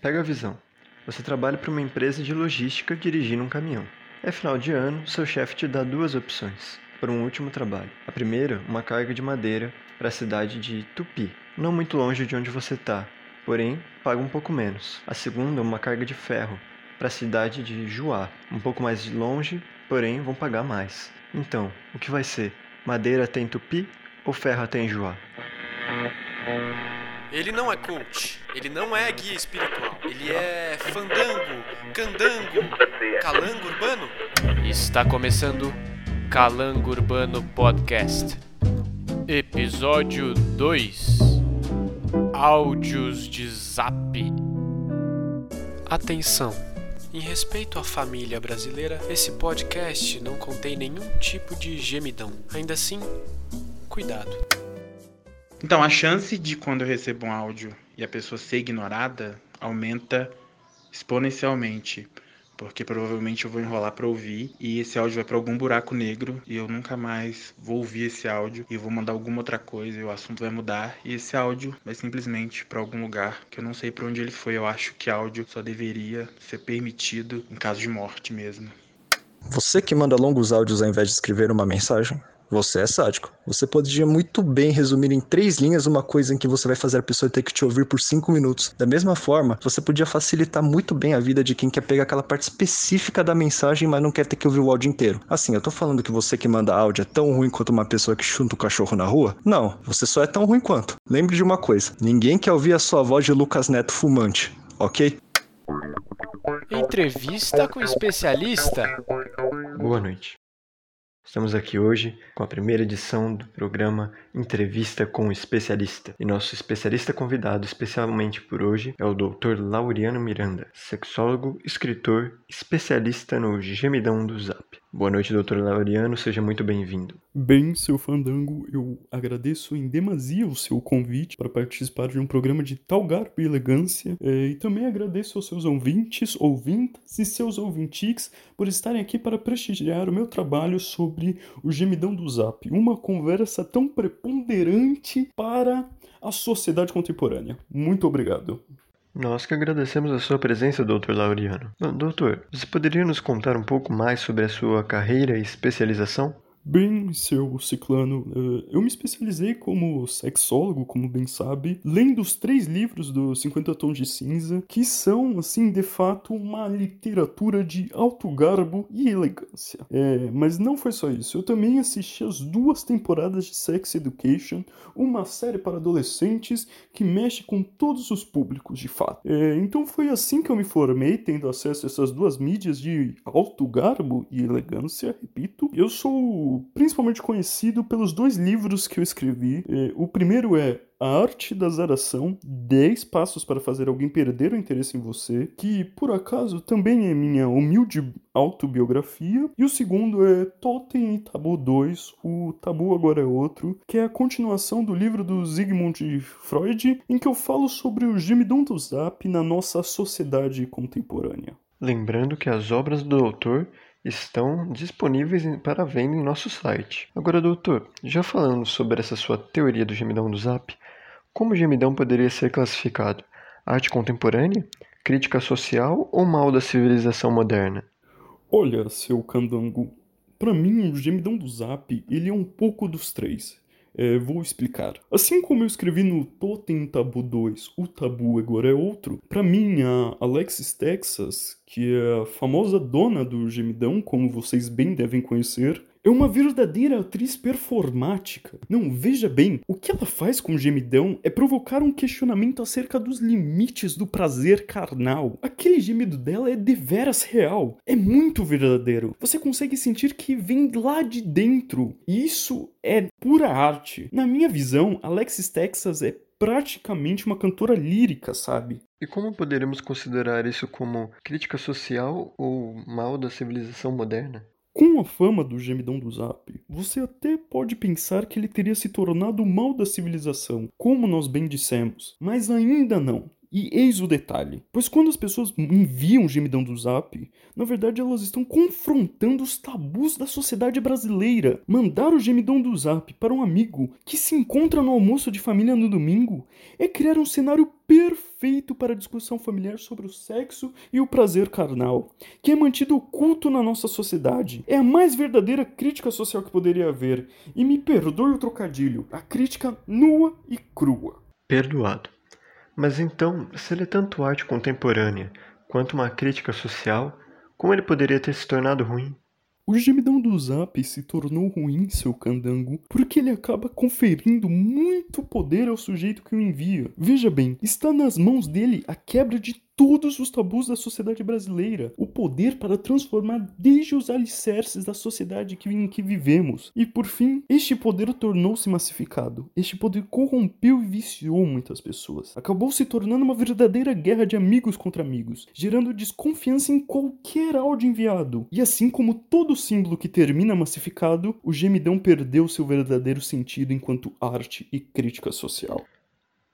Pega a visão. Você trabalha para uma empresa de logística dirigindo um caminhão. É final de ano, seu chefe te dá duas opções para um último trabalho. A primeira, uma carga de madeira para a cidade de Tupi, não muito longe de onde você está, porém paga um pouco menos. A segunda, uma carga de ferro para a cidade de Juá, um pouco mais longe, porém vão pagar mais. Então, o que vai ser? Madeira tem Tupi ou ferro tem Juá? Ele não é coach, ele não é guia espiritual, ele é fandango, candango, calango urbano. Está começando Calango Urbano Podcast, episódio 2 Áudios de Zap. Atenção! Em respeito à família brasileira, esse podcast não contém nenhum tipo de gemidão. Ainda assim, cuidado. Então, a chance de quando eu recebo um áudio e a pessoa ser ignorada aumenta exponencialmente. Porque provavelmente eu vou enrolar para ouvir e esse áudio vai para algum buraco negro e eu nunca mais vou ouvir esse áudio e vou mandar alguma outra coisa e o assunto vai mudar e esse áudio vai simplesmente para algum lugar que eu não sei para onde ele foi. Eu acho que áudio só deveria ser permitido em caso de morte mesmo. Você que manda longos áudios ao invés de escrever uma mensagem? Você é sádico. Você poderia muito bem resumir em três linhas uma coisa em que você vai fazer a pessoa ter que te ouvir por cinco minutos. Da mesma forma, você podia facilitar muito bem a vida de quem quer pegar aquela parte específica da mensagem, mas não quer ter que ouvir o áudio inteiro. Assim, eu tô falando que você que manda áudio é tão ruim quanto uma pessoa que chuta o cachorro na rua? Não, você só é tão ruim quanto. Lembre de uma coisa: ninguém quer ouvir a sua voz de Lucas Neto fumante, ok? Entrevista com especialista. Boa noite. Estamos aqui hoje com a primeira edição do programa Entrevista com o Especialista. E nosso especialista convidado especialmente por hoje é o Dr. Laureano Miranda, sexólogo, escritor, especialista no gemidão do Zap. Boa noite, Dr. Laureano, seja muito bem-vindo. Bem, seu fandango, eu agradeço em demasia o seu convite para participar de um programa de tal garbo e elegância, é, e também agradeço aos seus ouvintes, ouvintas e seus ouvintiques por estarem aqui para prestigiar o meu trabalho sobre o gemidão do Zap, uma conversa tão preponderante para a sociedade contemporânea. Muito obrigado. Nós que agradecemos a sua presença, Dr. Laureano. Doutor, você poderia nos contar um pouco mais sobre a sua carreira e especialização? Bem, seu Ciclano, uh, eu me especializei como sexólogo, como bem sabe, lendo os três livros do 50 Tons de Cinza, que são, assim, de fato, uma literatura de alto garbo e elegância. É, mas não foi só isso, eu também assisti as duas temporadas de Sex Education, uma série para adolescentes que mexe com todos os públicos, de fato. É, então foi assim que eu me formei, tendo acesso a essas duas mídias de alto garbo e elegância, repito. Eu sou principalmente conhecido pelos dois livros que eu escrevi. É, o primeiro é a Arte da Zaração, 10 passos para fazer alguém perder o interesse em você, que por acaso também é minha humilde autobiografia. E o segundo é Totem e Tabu 2, o Tabu Agora é Outro, que é a continuação do livro do Sigmund Freud, em que eu falo sobre o gemidão do zap na nossa sociedade contemporânea. Lembrando que as obras do autor estão disponíveis para venda em nosso site. Agora, doutor, já falando sobre essa sua teoria do gemidão do Zap, como o gemidão poderia ser classificado? Arte contemporânea? Crítica social ou mal da civilização moderna? Olha, seu candango, para mim o gemidão do Zap, ele é um pouco dos três. É, vou explicar. Assim como eu escrevi no Totem Tabu 2, o tabu agora é outro, para mim a Alexis Texas, que é a famosa dona do gemidão, como vocês bem devem conhecer, é uma verdadeira atriz performática. Não, veja bem, o que ela faz com o gemidão é provocar um questionamento acerca dos limites do prazer carnal. Aquele gemido dela é deveras real, é muito verdadeiro. Você consegue sentir que vem lá de dentro. E isso é pura arte. Na minha visão, Alexis Texas é praticamente uma cantora lírica, sabe? E como poderemos considerar isso como crítica social ou mal da civilização moderna? Com a fama do gemidão do Zap, você até pode pensar que ele teria se tornado o mal da civilização, como nós bem dissemos, mas ainda não. E eis o detalhe: pois quando as pessoas enviam gemidão do zap, na verdade elas estão confrontando os tabus da sociedade brasileira. Mandar o gemidão do zap para um amigo que se encontra no almoço de família no domingo é criar um cenário perfeito para a discussão familiar sobre o sexo e o prazer carnal, que é mantido oculto na nossa sociedade. É a mais verdadeira crítica social que poderia haver. E me perdoe o trocadilho, a crítica nua e crua. Perdoado. Mas então, se ele é tanto arte contemporânea quanto uma crítica social, como ele poderia ter se tornado ruim? O gemidão do Zap se tornou ruim, seu candango, porque ele acaba conferindo muito poder ao sujeito que o envia. Veja bem, está nas mãos dele a quebra de todos os tabus da sociedade brasileira, o poder para transformar desde os alicerces da sociedade em que vivemos. E por fim, este poder tornou-se massificado. Este poder corrompeu e viciou muitas pessoas. Acabou se tornando uma verdadeira guerra de amigos contra amigos, gerando desconfiança em qualquer áudio enviado. E assim como todo símbolo que termina massificado, o gemidão perdeu seu verdadeiro sentido enquanto arte e crítica social.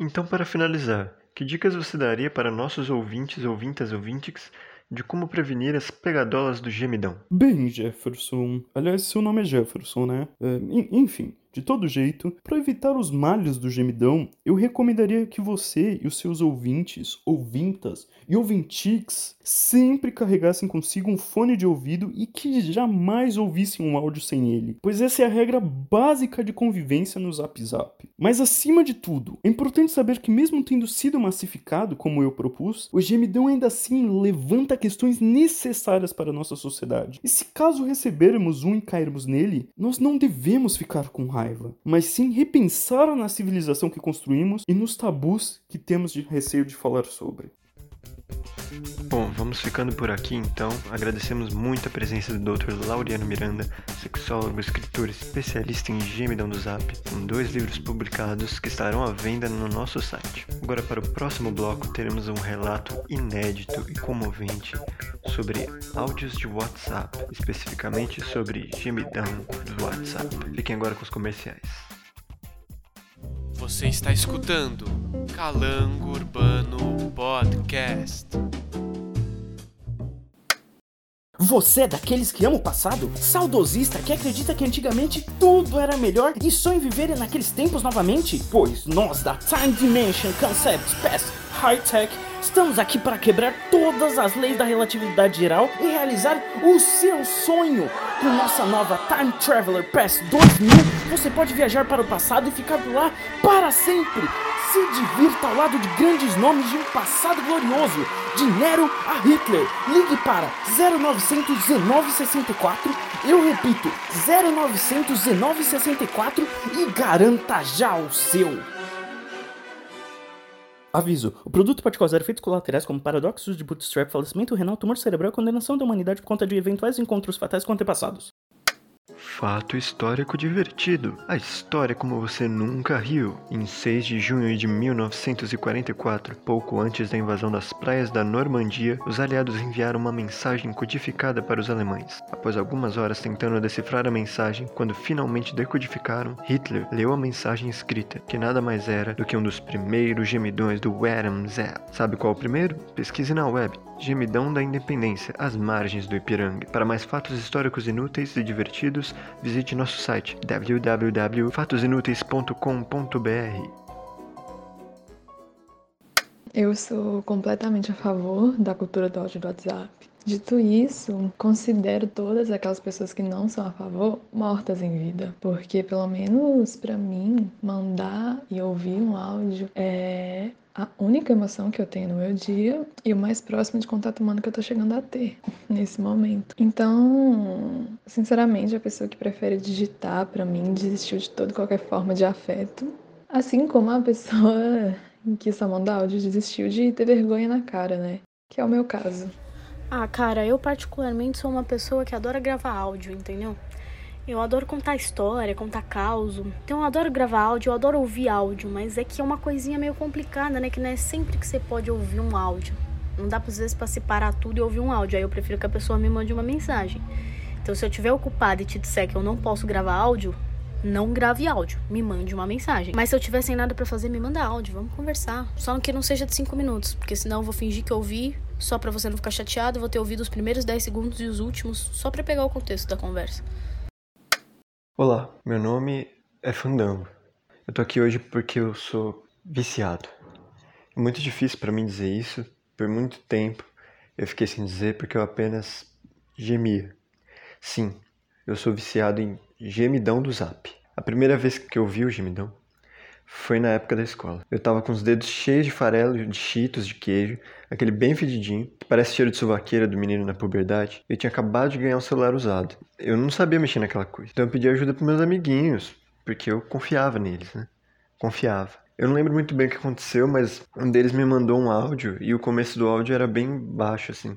Então, para finalizar, que dicas você daria para nossos ouvintes, ouvintas, ouvintes de como prevenir as pegadolas do gemidão? Bem, Jefferson. Aliás, seu nome é Jefferson, né? É, enfim, de todo jeito, para evitar os males do gemidão, eu recomendaria que você e os seus ouvintes, ouvintas e ouvintix sempre carregassem consigo um fone de ouvido e que jamais ouvissem um áudio sem ele, pois essa é a regra básica de convivência no Zap Zap. Mas acima de tudo, é importante saber que mesmo tendo sido massificado como eu propus, o gemidão ainda assim levanta questões necessárias para a nossa sociedade. E se caso recebermos um e cairmos nele, nós não devemos ficar com raiva raiva, mas sim repensar na civilização que construímos e nos tabus que temos de receio de falar sobre. Bom, vamos ficando por aqui então. Agradecemos muito a presença do Dr. Laureano Miranda, sexólogo, escritor especialista em gemidão do Zap, com dois livros publicados que estarão à venda no nosso site. Agora, para o próximo bloco, teremos um relato inédito e comovente sobre áudios de WhatsApp, especificamente sobre gemidão do WhatsApp. Fiquem agora com os comerciais. Você está escutando Calango Urbano Podcast. Você é daqueles que ama o passado? Saudosista que acredita que antigamente tudo era melhor e sonha em viver naqueles tempos novamente? Pois nós da Time Dimension Concepts Past High Tech estamos aqui para quebrar todas as leis da relatividade geral e realizar o seu sonho. Com nossa nova Time Traveler Pass 2000, você pode viajar para o passado e ficar lá para sempre se divirta ao lado de grandes nomes de um passado glorioso, de Nero a Hitler. Ligue para 0900 1964, eu repito, 0900 1964 e garanta já o seu. Aviso: o produto pode causar efeitos colaterais como paradoxos de bootstrap, falecimento renal, tumor cerebral e condenação da humanidade por conta de eventuais encontros fatais com antepassados. Fato histórico divertido. A história como você nunca riu. Em 6 de junho de 1944, pouco antes da invasão das praias da Normandia, os aliados enviaram uma mensagem codificada para os alemães. Após algumas horas tentando decifrar a mensagem, quando finalmente decodificaram, Hitler leu a mensagem escrita, que nada mais era do que um dos primeiros gemidões do Zap. Sabe qual o primeiro? Pesquise na web. Gemidão da Independência, às margens do Ipiranga. Para mais fatos históricos inúteis e divertidos, visite nosso site www.fatosinúteis.com.br. Eu sou completamente a favor da cultura do áudio do WhatsApp. Dito isso, considero todas aquelas pessoas que não são a favor mortas em vida, porque pelo menos para mim, mandar e ouvir um áudio é a única emoção que eu tenho no meu dia e o mais próximo de contato humano que eu tô chegando a ter nesse momento. Então, sinceramente, a pessoa que prefere digitar para mim desistiu de toda qualquer forma de afeto, assim como a pessoa que só manda áudio desistiu de ter vergonha na cara, né? Que é o meu caso. Ah, cara, eu particularmente sou uma pessoa que adora gravar áudio, entendeu? Eu adoro contar história, contar caos. Então eu adoro gravar áudio, eu adoro ouvir áudio, mas é que é uma coisinha meio complicada, né? Que não é sempre que você pode ouvir um áudio. Não dá às vezes para separar tudo e ouvir um áudio. Aí eu prefiro que a pessoa me mande uma mensagem. Então se eu estiver ocupada e te disser que eu não posso gravar áudio, não grave áudio, me mande uma mensagem. Mas se eu tiver sem nada para fazer, me manda áudio, vamos conversar. Só que não seja de 5 minutos, porque senão eu vou fingir que ouvi, só para você não ficar chateado, eu vou ter ouvido os primeiros 10 segundos e os últimos, só para pegar o contexto da conversa. Olá, meu nome é Fandango. Eu tô aqui hoje porque eu sou viciado. É muito difícil para mim dizer isso, por muito tempo eu fiquei sem dizer porque eu apenas gemia. Sim, eu sou viciado em gemidão do zap. A primeira vez que eu vi o gemidão foi na época da escola. Eu tava com os dedos cheios de farelo, de cheetos, de queijo, aquele bem fedidinho, que parece cheiro de suvaqueira do menino na puberdade. Eu tinha acabado de ganhar um celular usado. Eu não sabia mexer naquela coisa. Então eu pedi ajuda pros meus amiguinhos, porque eu confiava neles, né? Confiava. Eu não lembro muito bem o que aconteceu, mas um deles me mandou um áudio e o começo do áudio era bem baixo, assim.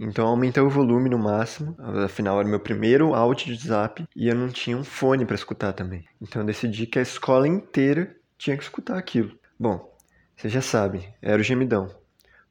Então eu aumentei o volume no máximo, afinal era meu primeiro áudio de zap e eu não tinha um fone para escutar também. Então eu decidi que a escola inteira tinha que escutar aquilo. Bom, vocês já sabem, era o gemidão.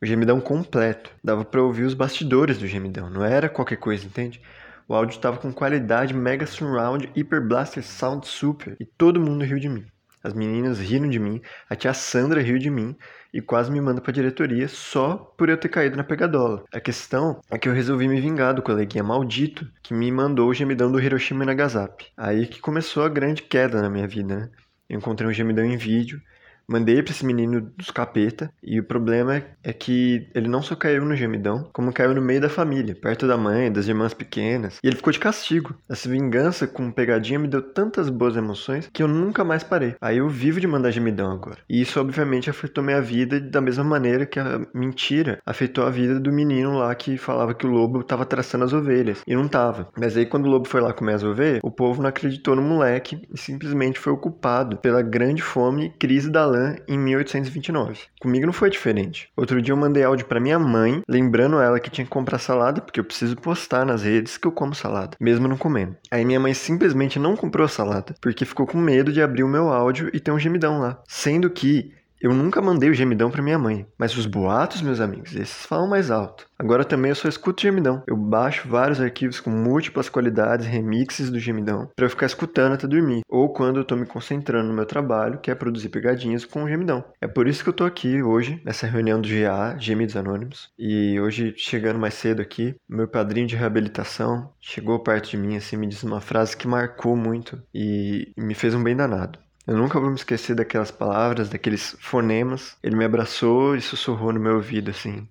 O gemidão completo. Dava para ouvir os bastidores do gemidão, não era qualquer coisa, entende? O áudio estava com qualidade Mega Surround Hyper Blaster Sound Super e todo mundo riu de mim. As meninas riram de mim, a tia Sandra riu de mim e quase me manda pra diretoria só por eu ter caído na pegadola. A questão é que eu resolvi me vingar do coleguinha maldito que me mandou o gemidão do Hiroshima e Nagasaki. Aí que começou a grande queda na minha vida, né? Eu encontrei um gemidão em vídeo Mandei para esse menino dos capeta e o problema é que ele não só caiu no gemidão, como caiu no meio da família, perto da mãe, das irmãs pequenas, e ele ficou de castigo. Essa vingança com pegadinha me deu tantas boas emoções que eu nunca mais parei. Aí eu vivo de mandar gemidão agora. E isso obviamente afetou minha vida da mesma maneira que a mentira afetou a vida do menino lá que falava que o lobo estava traçando as ovelhas e não tava. Mas aí quando o lobo foi lá comer as ovelhas, o povo não acreditou no moleque e simplesmente foi ocupado pela grande fome e crise da lã em 1829. Comigo não foi diferente. Outro dia eu mandei áudio para minha mãe, lembrando ela que tinha que comprar salada, porque eu preciso postar nas redes que eu como salada, mesmo não comendo. Aí minha mãe simplesmente não comprou a salada, porque ficou com medo de abrir o meu áudio e ter um gemidão lá. Sendo que eu nunca mandei o gemidão para minha mãe, mas os boatos, meus amigos, esses falam mais alto. Agora também eu só escuto gemidão. Eu baixo vários arquivos com múltiplas qualidades, remixes do gemidão, para eu ficar escutando até dormir, ou quando eu tô me concentrando no meu trabalho, que é produzir pegadinhas com o gemidão. É por isso que eu tô aqui hoje, nessa reunião do GA, Gemidos Anônimos, e hoje chegando mais cedo aqui, meu padrinho de reabilitação chegou perto de mim assim, me disse uma frase que marcou muito e me fez um bem danado. Eu nunca vou me esquecer daquelas palavras, daqueles fonemas. Ele me abraçou e sussurrou no meu ouvido assim.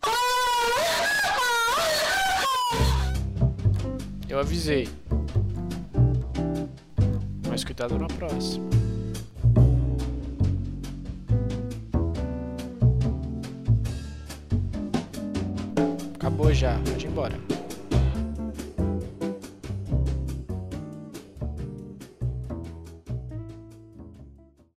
Eu avisei. Mas cuidado na próxima. Acabou já, pode ir embora.